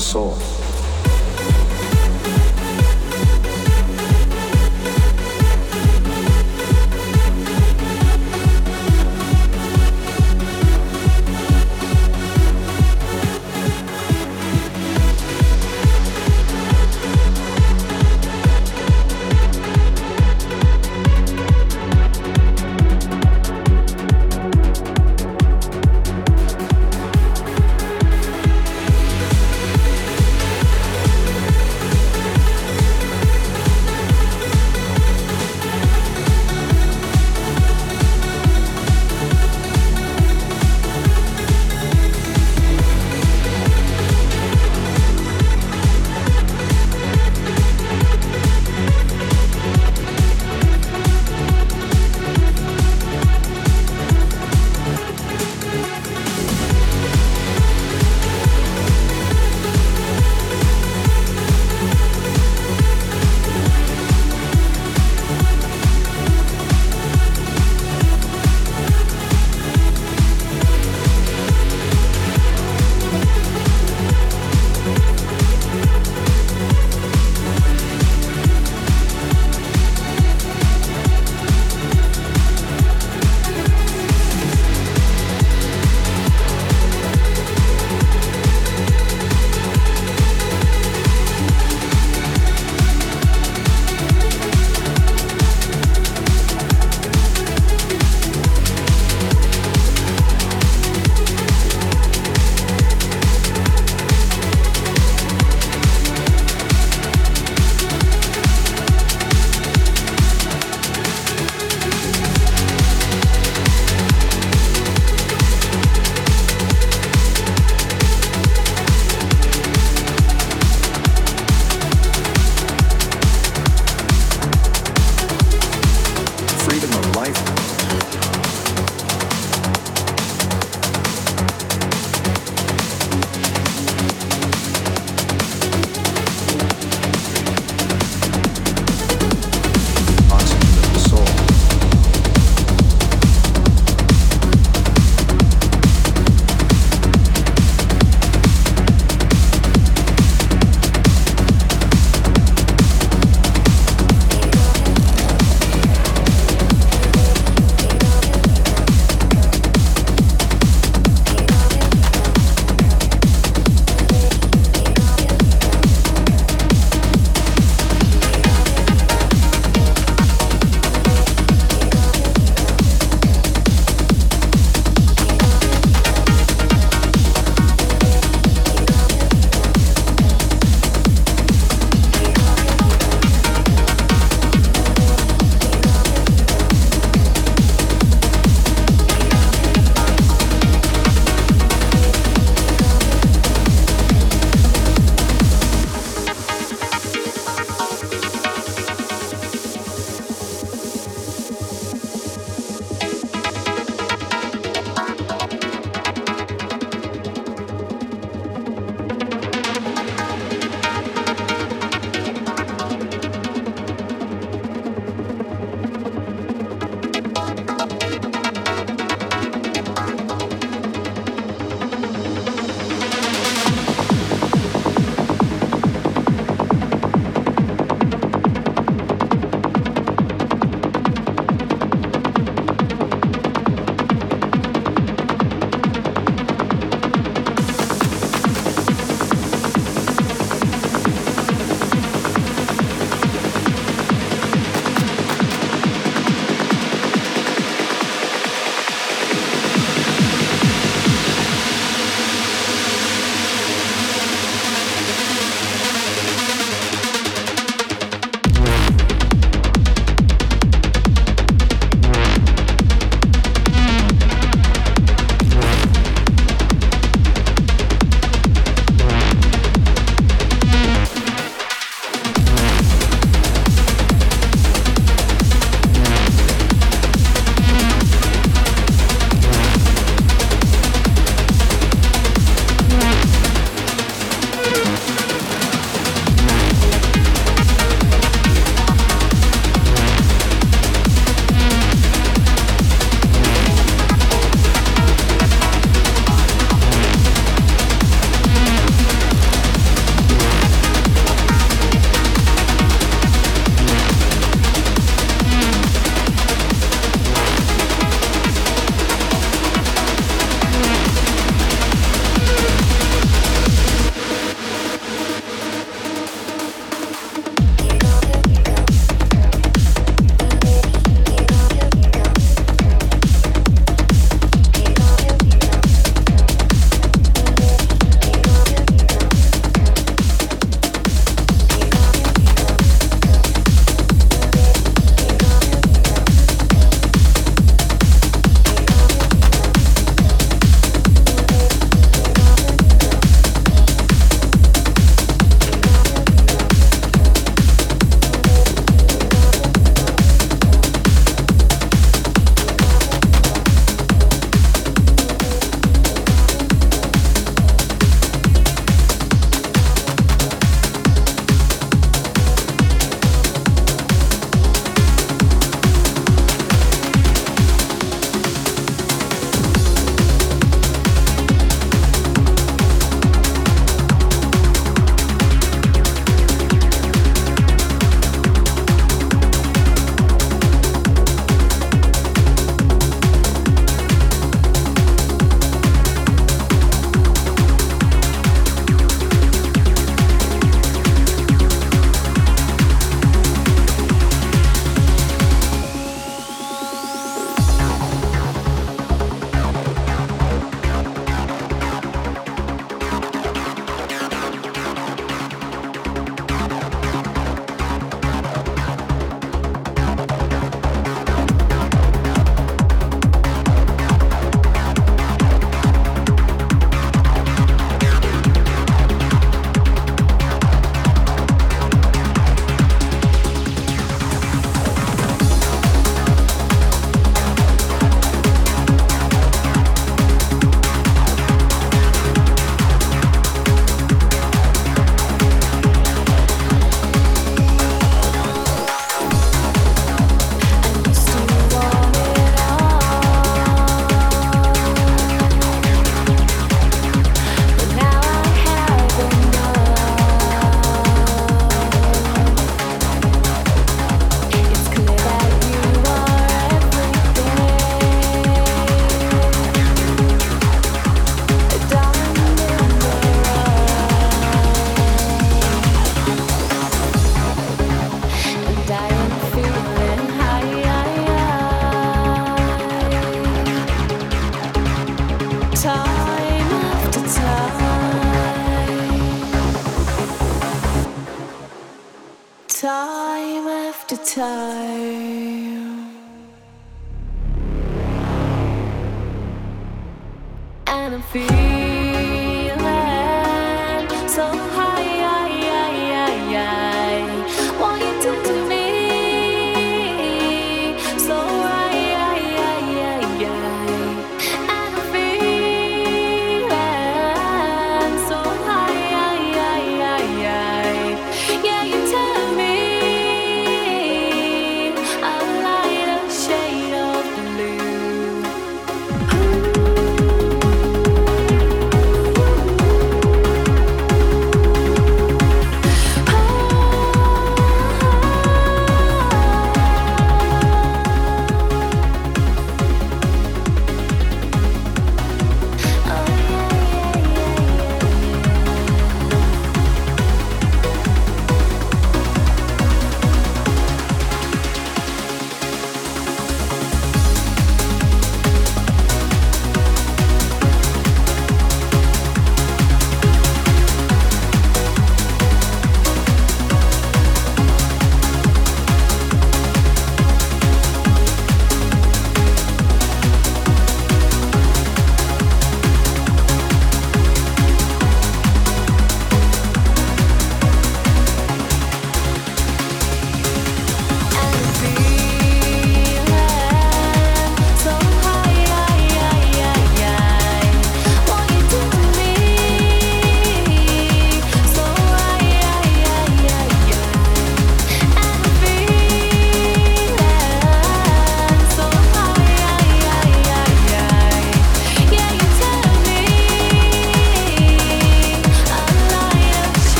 soul.